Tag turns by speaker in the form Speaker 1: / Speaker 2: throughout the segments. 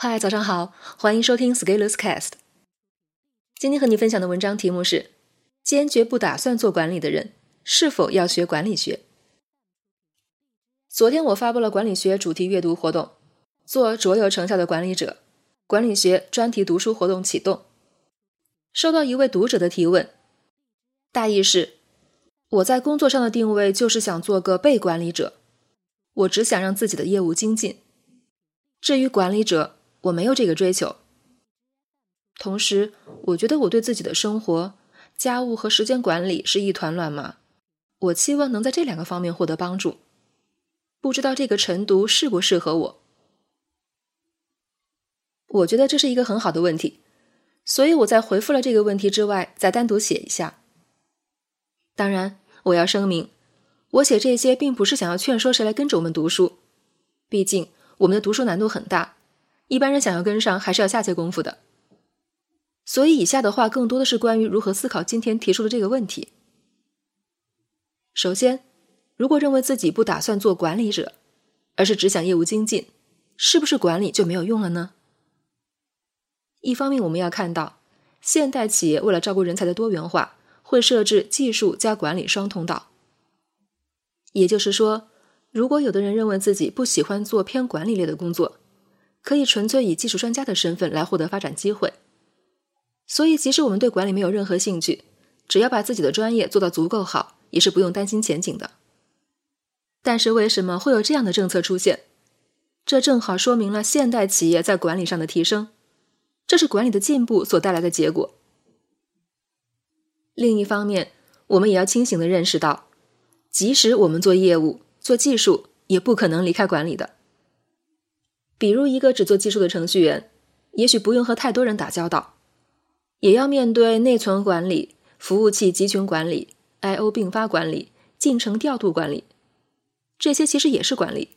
Speaker 1: 嗨，早上好，欢迎收听 Scalers Cast。今天和你分享的文章题目是：坚决不打算做管理的人，是否要学管理学？昨天我发布了管理学主题阅读活动，做卓有成效的管理者，管理学专题读书活动启动。收到一位读者的提问，大意是：我在工作上的定位就是想做个被管理者，我只想让自己的业务精进。至于管理者，我没有这个追求。同时，我觉得我对自己的生活、家务和时间管理是一团乱麻。我期望能在这两个方面获得帮助。不知道这个晨读适不适合我？我觉得这是一个很好的问题，所以我在回复了这个问题之外，再单独写一下。当然，我要声明，我写这些并不是想要劝说谁来跟着我们读书，毕竟我们的读书难度很大。一般人想要跟上，还是要下些功夫的。所以，以下的话更多的是关于如何思考今天提出的这个问题。首先，如果认为自己不打算做管理者，而是只想业务精进，是不是管理就没有用了呢？一方面，我们要看到，现代企业为了照顾人才的多元化，会设置技术加管理双通道。也就是说，如果有的人认为自己不喜欢做偏管理类的工作，可以纯粹以技术专家的身份来获得发展机会，所以即使我们对管理没有任何兴趣，只要把自己的专业做到足够好，也是不用担心前景的。但是为什么会有这样的政策出现？这正好说明了现代企业在管理上的提升，这是管理的进步所带来的结果。另一方面，我们也要清醒的认识到，即使我们做业务、做技术，也不可能离开管理的。比如，一个只做技术的程序员，也许不用和太多人打交道，也要面对内存管理、服务器集群管理、I/O 并发管理、进程调度管理，这些其实也是管理。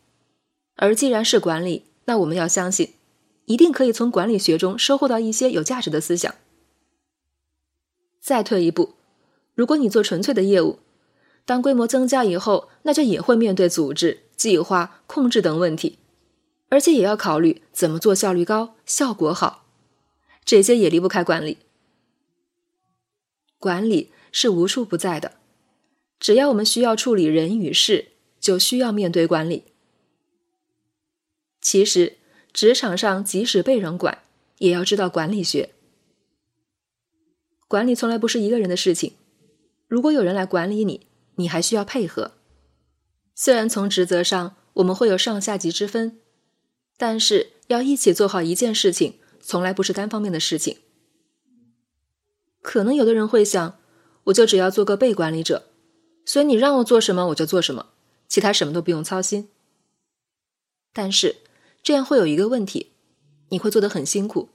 Speaker 1: 而既然是管理，那我们要相信，一定可以从管理学中收获到一些有价值的思想。再退一步，如果你做纯粹的业务，当规模增加以后，那就也会面对组织、计划、控制等问题。而且也要考虑怎么做效率高、效果好，这些也离不开管理。管理是无处不在的，只要我们需要处理人与事，就需要面对管理。其实，职场上即使被人管，也要知道管理学。管理从来不是一个人的事情，如果有人来管理你，你还需要配合。虽然从职责上我们会有上下级之分。但是要一起做好一件事情，从来不是单方面的事情。可能有的人会想，我就只要做个被管理者，所以你让我做什么我就做什么，其他什么都不用操心。但是这样会有一个问题，你会做得很辛苦，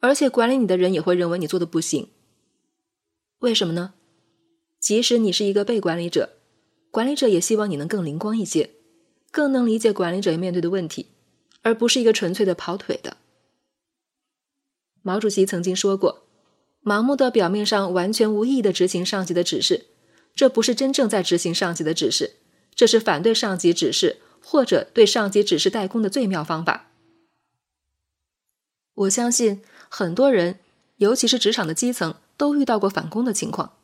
Speaker 1: 而且管理你的人也会认为你做的不行。为什么呢？即使你是一个被管理者，管理者也希望你能更灵光一些，更能理解管理者面对的问题。而不是一个纯粹的跑腿的。毛主席曾经说过：“盲目的表面上完全无意义的执行上级的指示，这不是真正在执行上级的指示，这是反对上级指示或者对上级指示代工的最妙方法。”我相信很多人，尤其是职场的基层，都遇到过反攻的情况，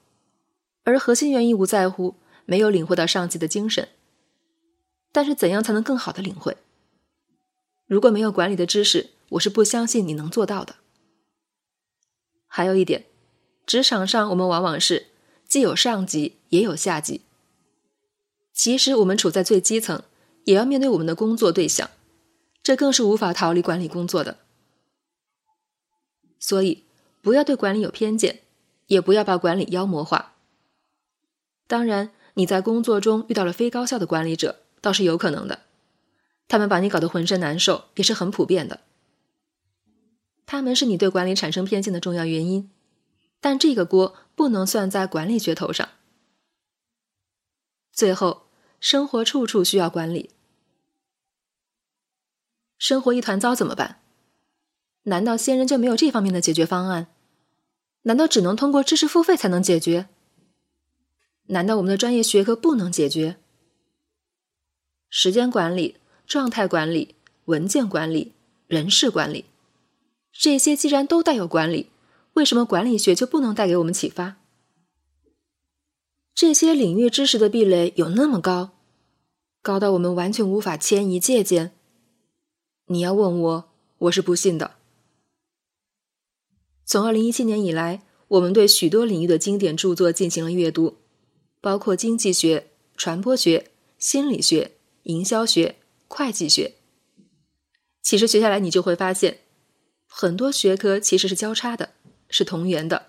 Speaker 1: 而核心原因无在乎没有领会到上级的精神。但是，怎样才能更好的领会？如果没有管理的知识，我是不相信你能做到的。还有一点，职场上我们往往是既有上级也有下级。其实我们处在最基层，也要面对我们的工作对象，这更是无法逃离管理工作的。所以，不要对管理有偏见，也不要把管理妖魔化。当然，你在工作中遇到了非高效的管理者，倒是有可能的。他们把你搞得浑身难受，也是很普遍的。他们是你对管理产生偏见的重要原因，但这个锅不能算在管理学头上。最后，生活处处需要管理，生活一团糟怎么办？难道先人就没有这方面的解决方案？难道只能通过知识付费才能解决？难道我们的专业学科不能解决？时间管理？状态管理、文件管理、人事管理，这些既然都带有管理，为什么管理学就不能带给我们启发？这些领域知识的壁垒有那么高，高到我们完全无法迁移借鉴？你要问我，我是不信的。从二零一七年以来，我们对许多领域的经典著作进行了阅读，包括经济学、传播学、心理学、营销学、会计学。其实学下来，你就会发现，很多学科其实是交叉的，是同源的，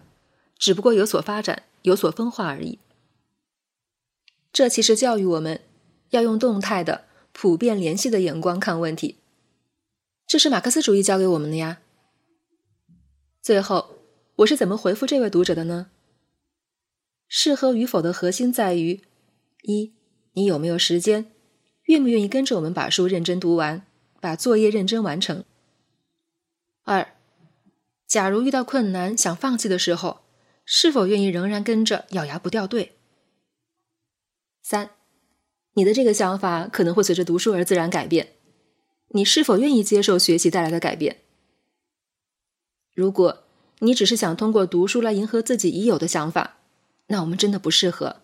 Speaker 1: 只不过有所发展、有所分化而已。这其实教育我们要用动态的、普遍联系的眼光看问题。这是马克思主义教给我们的呀。最后，我是怎么回复这位读者的呢？适合与否的核心在于：一，你有没有时间，愿不愿意跟着我们把书认真读完。把作业认真完成。二，假如遇到困难想放弃的时候，是否愿意仍然跟着咬牙不掉队？三，你的这个想法可能会随着读书而自然改变，你是否愿意接受学习带来的改变？如果你只是想通过读书来迎合自己已有的想法，那我们真的不适合。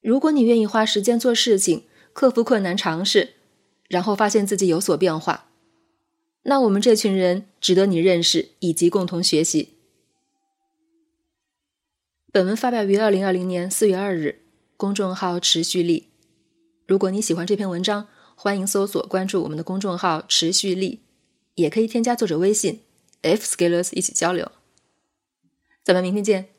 Speaker 1: 如果你愿意花时间做事情，克服困难，尝试。然后发现自己有所变化，那我们这群人值得你认识以及共同学习。本文发表于二零二零年四月二日，公众号持续力。如果你喜欢这篇文章，欢迎搜索关注我们的公众号持续力，也可以添加作者微信 f scalers 一起交流。咱们明天见。